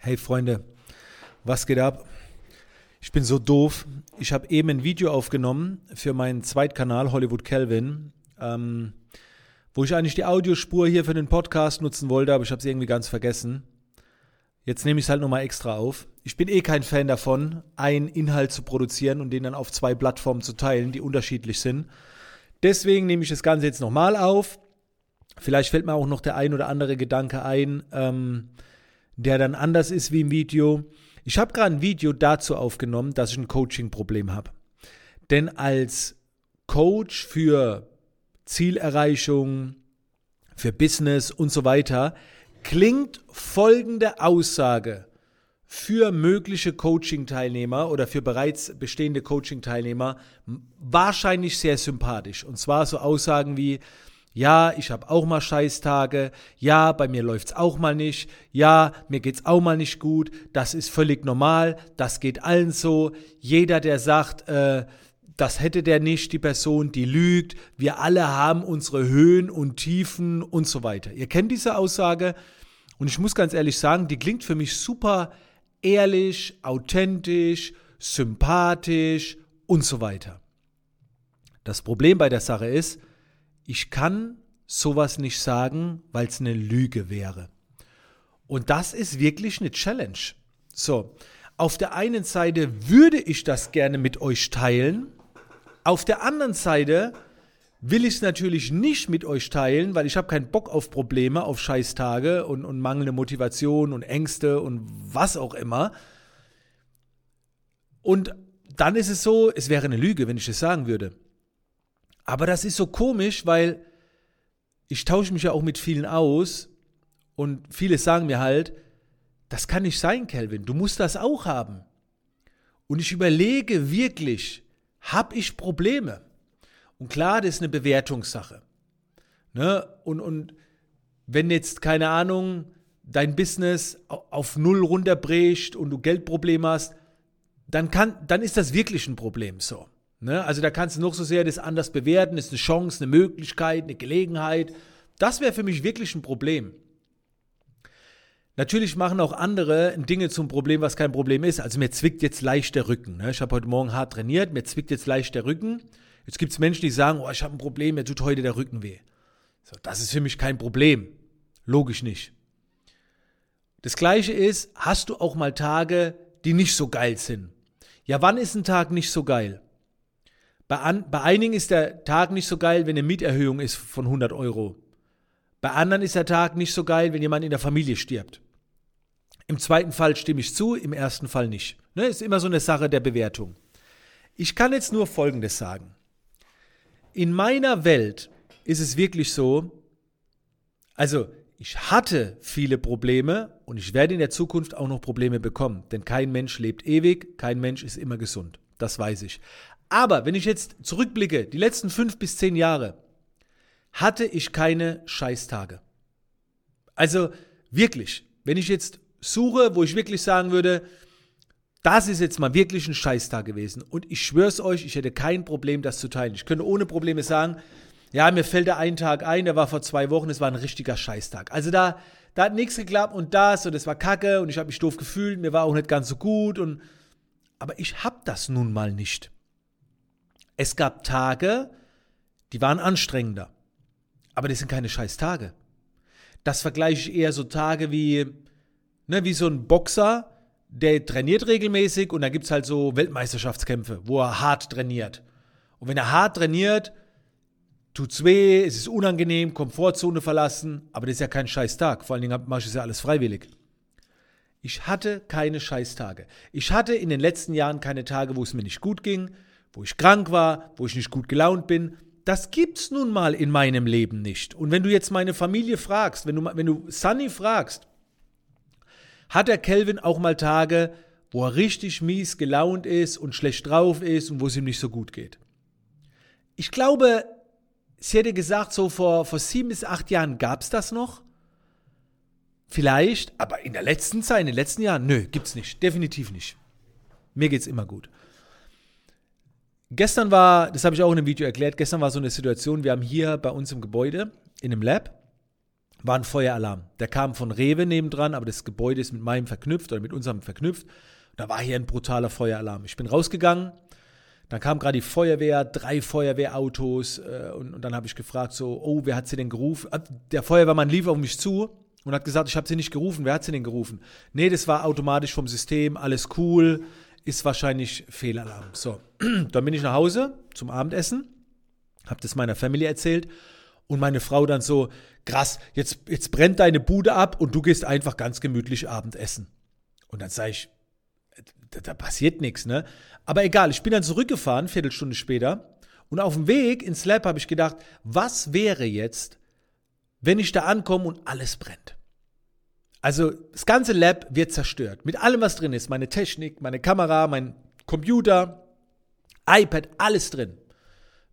Hey Freunde, was geht ab? Ich bin so doof. Ich habe eben ein Video aufgenommen für meinen Zweitkanal Hollywood Kelvin, ähm, wo ich eigentlich die Audiospur hier für den Podcast nutzen wollte, aber ich habe es irgendwie ganz vergessen. Jetzt nehme ich es halt nochmal extra auf. Ich bin eh kein Fan davon, einen Inhalt zu produzieren und den dann auf zwei Plattformen zu teilen, die unterschiedlich sind. Deswegen nehme ich das Ganze jetzt nochmal auf. Vielleicht fällt mir auch noch der ein oder andere Gedanke ein. Ähm, der dann anders ist wie im Video. Ich habe gerade ein Video dazu aufgenommen, dass ich ein Coaching-Problem habe. Denn als Coach für Zielerreichung, für Business und so weiter, klingt folgende Aussage für mögliche Coaching-Teilnehmer oder für bereits bestehende Coaching-Teilnehmer wahrscheinlich sehr sympathisch. Und zwar so Aussagen wie, ja, ich habe auch mal Scheißtage. Ja, bei mir läuft's auch mal nicht. Ja, mir geht's auch mal nicht gut. Das ist völlig normal. Das geht allen so. Jeder, der sagt, äh, das hätte der nicht, die Person, die lügt. Wir alle haben unsere Höhen und Tiefen und so weiter. Ihr kennt diese Aussage und ich muss ganz ehrlich sagen, die klingt für mich super ehrlich, authentisch, sympathisch und so weiter. Das Problem bei der Sache ist, ich kann sowas nicht sagen, weil es eine Lüge wäre. Und das ist wirklich eine Challenge. So, auf der einen Seite würde ich das gerne mit euch teilen, auf der anderen Seite will ich es natürlich nicht mit euch teilen, weil ich habe keinen Bock auf Probleme, auf Scheißtage und, und mangelnde Motivation und Ängste und was auch immer. Und dann ist es so, es wäre eine Lüge, wenn ich es sagen würde. Aber das ist so komisch, weil ich tausche mich ja auch mit vielen aus und viele sagen mir halt, das kann nicht sein, Kelvin, du musst das auch haben. Und ich überlege wirklich, habe ich Probleme? Und klar, das ist eine Bewertungssache. Ne? Und, und wenn jetzt, keine Ahnung, dein Business auf Null runterbricht und du Geldprobleme hast, dann, kann, dann ist das wirklich ein Problem so. Ne? Also da kannst du noch so sehr das anders bewerten, ist eine Chance, eine Möglichkeit, eine Gelegenheit. Das wäre für mich wirklich ein Problem. Natürlich machen auch andere Dinge zum Problem, was kein Problem ist. Also mir zwickt jetzt leicht der Rücken. Ne? Ich habe heute Morgen hart trainiert, mir zwickt jetzt leicht der Rücken. Jetzt gibt es Menschen, die sagen, oh, ich habe ein Problem, mir tut heute der Rücken weh. So, das ist für mich kein Problem. Logisch nicht. Das gleiche ist, hast du auch mal Tage, die nicht so geil sind? Ja, wann ist ein Tag nicht so geil? Bei, an, bei einigen ist der Tag nicht so geil, wenn eine Mieterhöhung ist von 100 Euro. Bei anderen ist der Tag nicht so geil, wenn jemand in der Familie stirbt. Im zweiten Fall stimme ich zu, im ersten Fall nicht. Ne, ist immer so eine Sache der Bewertung. Ich kann jetzt nur Folgendes sagen. In meiner Welt ist es wirklich so, also ich hatte viele Probleme und ich werde in der Zukunft auch noch Probleme bekommen, denn kein Mensch lebt ewig, kein Mensch ist immer gesund. Das weiß ich. Aber wenn ich jetzt zurückblicke, die letzten fünf bis zehn Jahre, hatte ich keine Scheißtage. Also wirklich, wenn ich jetzt suche, wo ich wirklich sagen würde, das ist jetzt mal wirklich ein Scheißtag gewesen. Und ich schwör's euch, ich hätte kein Problem, das zu teilen. Ich könnte ohne Probleme sagen, ja, mir fällt der ein Tag ein, der war vor zwei Wochen, es war ein richtiger Scheißtag. Also da, da hat nichts geklappt und das und das war kacke und ich habe mich doof gefühlt, mir war auch nicht ganz so gut und aber ich hab das nun mal nicht. Es gab Tage, die waren anstrengender. Aber das sind keine scheiß Tage. Das vergleiche ich eher so Tage wie, ne, wie so ein Boxer, der trainiert regelmäßig und da gibt es halt so Weltmeisterschaftskämpfe, wo er hart trainiert. Und wenn er hart trainiert, tut's weh, es ist unangenehm, Komfortzone verlassen, aber das ist ja kein scheiß Tag. Vor allen Dingen mache ich das ja alles freiwillig. Ich hatte keine Scheißtage. Ich hatte in den letzten Jahren keine Tage, wo es mir nicht gut ging, wo ich krank war, wo ich nicht gut gelaunt bin. Das gibt's nun mal in meinem Leben nicht. Und wenn du jetzt meine Familie fragst, wenn du, wenn du Sunny fragst, hat der Kelvin auch mal Tage, wo er richtig mies gelaunt ist und schlecht drauf ist und wo es ihm nicht so gut geht. Ich glaube, sie hätte gesagt, so vor, vor sieben bis acht Jahren gab es das noch. Vielleicht, aber in der letzten Zeit, in den letzten Jahren, nö, gibt's nicht. Definitiv nicht. Mir geht's immer gut. Gestern war, das habe ich auch in einem Video erklärt, gestern war so eine Situation, wir haben hier bei uns im Gebäude, in einem Lab, war ein Feueralarm. Der kam von Rewe nebendran, aber das Gebäude ist mit meinem verknüpft oder mit unserem verknüpft. Da war hier ein brutaler Feueralarm. Ich bin rausgegangen, dann kam gerade die Feuerwehr, drei Feuerwehrautos äh, und, und, dann habe ich gefragt so, oh, wer hat sie denn gerufen? Ah, der Feuerwehrmann lief auf mich zu und hat gesagt, ich habe sie nicht gerufen. Wer hat sie denn gerufen? Nee, das war automatisch vom System, alles cool, ist wahrscheinlich Fehlalarm. So, dann bin ich nach Hause zum Abendessen, habe das meiner Family erzählt und meine Frau dann so, krass, jetzt, jetzt brennt deine Bude ab und du gehst einfach ganz gemütlich Abendessen. Und dann sage ich, da, da passiert nichts, ne? Aber egal, ich bin dann zurückgefahren, Viertelstunde später. Und auf dem Weg ins Lab habe ich gedacht, was wäre jetzt, wenn ich da ankomme und alles brennt? Also das ganze Lab wird zerstört. Mit allem, was drin ist. Meine Technik, meine Kamera, mein Computer, iPad, alles drin.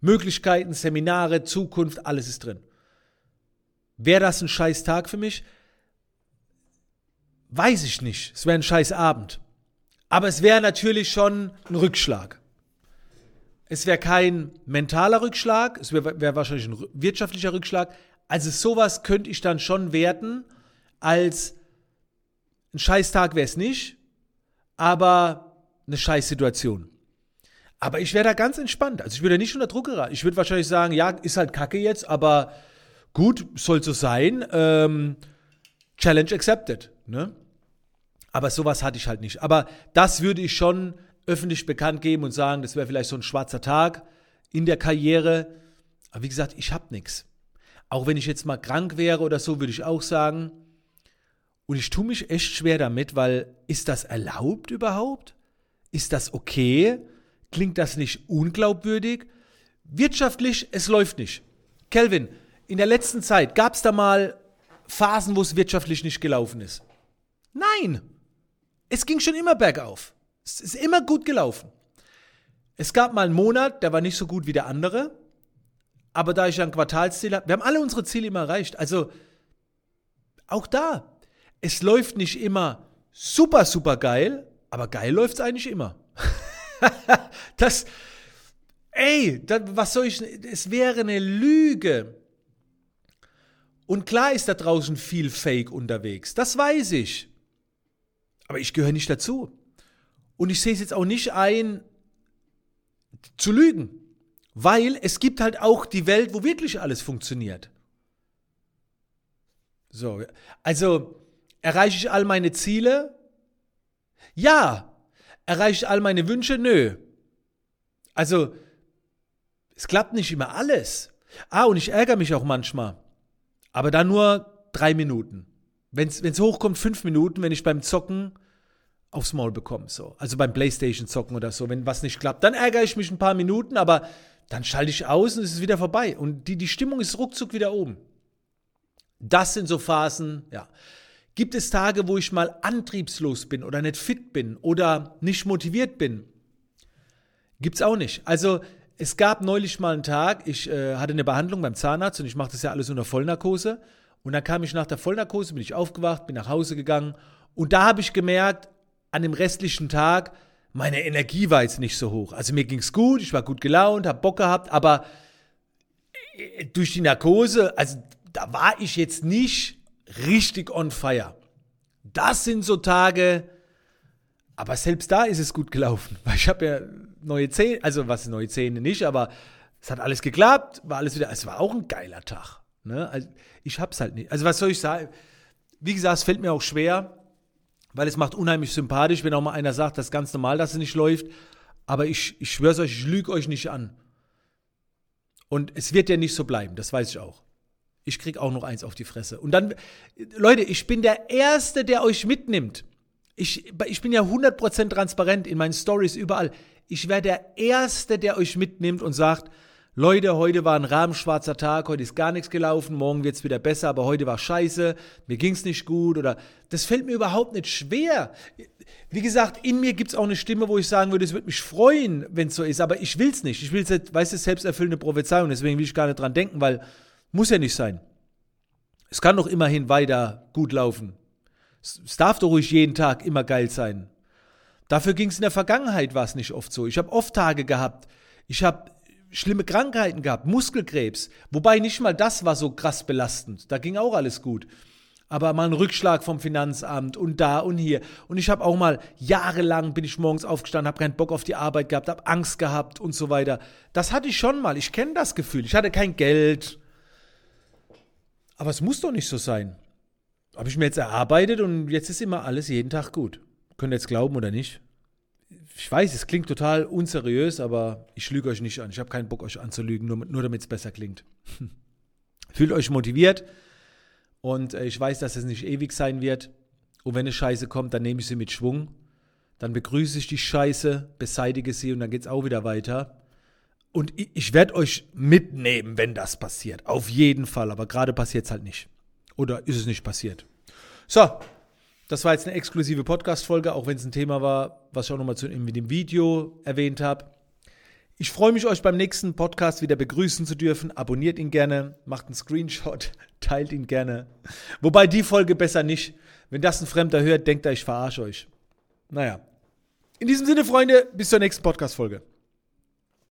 Möglichkeiten, Seminare, Zukunft, alles ist drin. Wäre das ein scheiß Tag für mich? Weiß ich nicht. Es wäre ein scheiß Abend. Aber es wäre natürlich schon ein Rückschlag. Es wäre kein mentaler Rückschlag, es wäre wär wahrscheinlich ein wirtschaftlicher Rückschlag. Also sowas könnte ich dann schon werten als ein Scheißtag wäre es nicht, aber eine Scheißsituation. Aber ich wäre da ganz entspannt. Also ich würde nicht unter Druck geraten. Ich würde wahrscheinlich sagen, ja, ist halt Kacke jetzt, aber gut, soll so sein. Ähm, Challenge accepted. Ne? Aber sowas hatte ich halt nicht. Aber das würde ich schon öffentlich bekannt geben und sagen, das wäre vielleicht so ein schwarzer Tag in der Karriere. Aber wie gesagt, ich habe nichts. Auch wenn ich jetzt mal krank wäre oder so, würde ich auch sagen. Und ich tue mich echt schwer damit, weil ist das erlaubt überhaupt? Ist das okay? Klingt das nicht unglaubwürdig? Wirtschaftlich, es läuft nicht. Kelvin, in der letzten Zeit gab es da mal Phasen, wo es wirtschaftlich nicht gelaufen ist? Nein. Es ging schon immer bergauf. Es ist immer gut gelaufen. Es gab mal einen Monat, der war nicht so gut wie der andere. Aber da ich ein Quartalsziel habe, wir haben alle unsere Ziele immer erreicht. Also auch da, es läuft nicht immer super, super geil, aber geil läuft es eigentlich immer. das, ey, das, was soll ich, es wäre eine Lüge. Und klar ist da draußen viel Fake unterwegs, das weiß ich. Aber ich gehöre nicht dazu. Und ich sehe es jetzt auch nicht ein, zu lügen. Weil es gibt halt auch die Welt, wo wirklich alles funktioniert. So, also erreiche ich all meine Ziele? Ja. Erreiche ich all meine Wünsche? Nö. Also, es klappt nicht immer alles. Ah, und ich ärgere mich auch manchmal. Aber dann nur drei Minuten wenn es hochkommt, fünf Minuten, wenn ich beim Zocken aufs Maul bekomme. So. Also beim Playstation zocken oder so, wenn was nicht klappt. Dann ärgere ich mich ein paar Minuten, aber dann schalte ich aus und es ist wieder vorbei. Und die, die Stimmung ist ruckzuck wieder oben. Das sind so Phasen, ja. Gibt es Tage, wo ich mal antriebslos bin oder nicht fit bin oder nicht motiviert bin? Gibt's auch nicht. Also es gab neulich mal einen Tag, ich äh, hatte eine Behandlung beim Zahnarzt und ich mache das ja alles unter Vollnarkose. Und dann kam ich nach der Vollnarkose, bin ich aufgewacht, bin nach Hause gegangen und da habe ich gemerkt, an dem restlichen Tag, meine Energie war jetzt nicht so hoch. Also mir ging es gut, ich war gut gelaunt, habe Bock gehabt, aber äh, durch die Narkose, also da war ich jetzt nicht richtig on fire. Das sind so Tage, aber selbst da ist es gut gelaufen, weil ich habe ja neue Zähne, also was neue Zähne nicht, aber es hat alles geklappt, war alles wieder, es war auch ein geiler Tag. Ne? Also ich hab's halt nicht. Also was soll ich sagen? Wie gesagt, es fällt mir auch schwer, weil es macht unheimlich sympathisch, wenn auch mal einer sagt, das ist ganz normal, dass es nicht läuft. Aber ich, ich schwör's euch, ich lüge euch nicht an. Und es wird ja nicht so bleiben, das weiß ich auch. Ich krieg auch noch eins auf die Fresse. Und dann, Leute, ich bin der Erste, der euch mitnimmt. Ich, ich bin ja 100% transparent in meinen Stories überall. Ich wäre der Erste, der euch mitnimmt und sagt, Leute, heute war ein rahmenschwarzer Tag, heute ist gar nichts gelaufen, morgen wird es wieder besser, aber heute war scheiße, mir ging es nicht gut oder das fällt mir überhaupt nicht schwer. Wie gesagt, in mir gibt es auch eine Stimme, wo ich sagen würde, es würde mich freuen, wenn es so ist, aber ich will es nicht. Ich will es weißt du, selbsterfüllende Prophezeiung, deswegen will ich gar nicht dran denken, weil muss ja nicht sein. Es kann doch immerhin weiter gut laufen. Es darf doch ruhig jeden Tag immer geil sein. Dafür ging es in der Vergangenheit, war es nicht oft so. Ich habe oft Tage gehabt, ich habe schlimme Krankheiten gehabt, Muskelkrebs. Wobei nicht mal das war so krass belastend. Da ging auch alles gut. Aber mal ein Rückschlag vom Finanzamt und da und hier. Und ich habe auch mal jahrelang bin ich morgens aufgestanden, habe keinen Bock auf die Arbeit gehabt, habe Angst gehabt und so weiter. Das hatte ich schon mal. Ich kenne das Gefühl. Ich hatte kein Geld. Aber es muss doch nicht so sein. Habe ich mir jetzt erarbeitet und jetzt ist immer alles jeden Tag gut. Könnt ihr jetzt glauben oder nicht? Ich weiß, es klingt total unseriös, aber ich lüge euch nicht an. Ich habe keinen Bock, euch anzulügen, nur, nur damit es besser klingt. Fühlt euch motiviert und äh, ich weiß, dass es nicht ewig sein wird. Und wenn eine Scheiße kommt, dann nehme ich sie mit Schwung. Dann begrüße ich die Scheiße, beseitige sie und dann geht es auch wieder weiter. Und ich, ich werde euch mitnehmen, wenn das passiert. Auf jeden Fall. Aber gerade passiert es halt nicht. Oder ist es nicht passiert? So, das war jetzt eine exklusive Podcast-Folge, auch wenn es ein Thema war, was ich auch nochmal in dem Video erwähnt habe. Ich freue mich, euch beim nächsten Podcast wieder begrüßen zu dürfen. Abonniert ihn gerne, macht einen Screenshot, teilt ihn gerne. Wobei die Folge besser nicht. Wenn das ein Fremder hört, denkt er, ich verarsche euch. Naja. In diesem Sinne, Freunde, bis zur nächsten Podcast-Folge.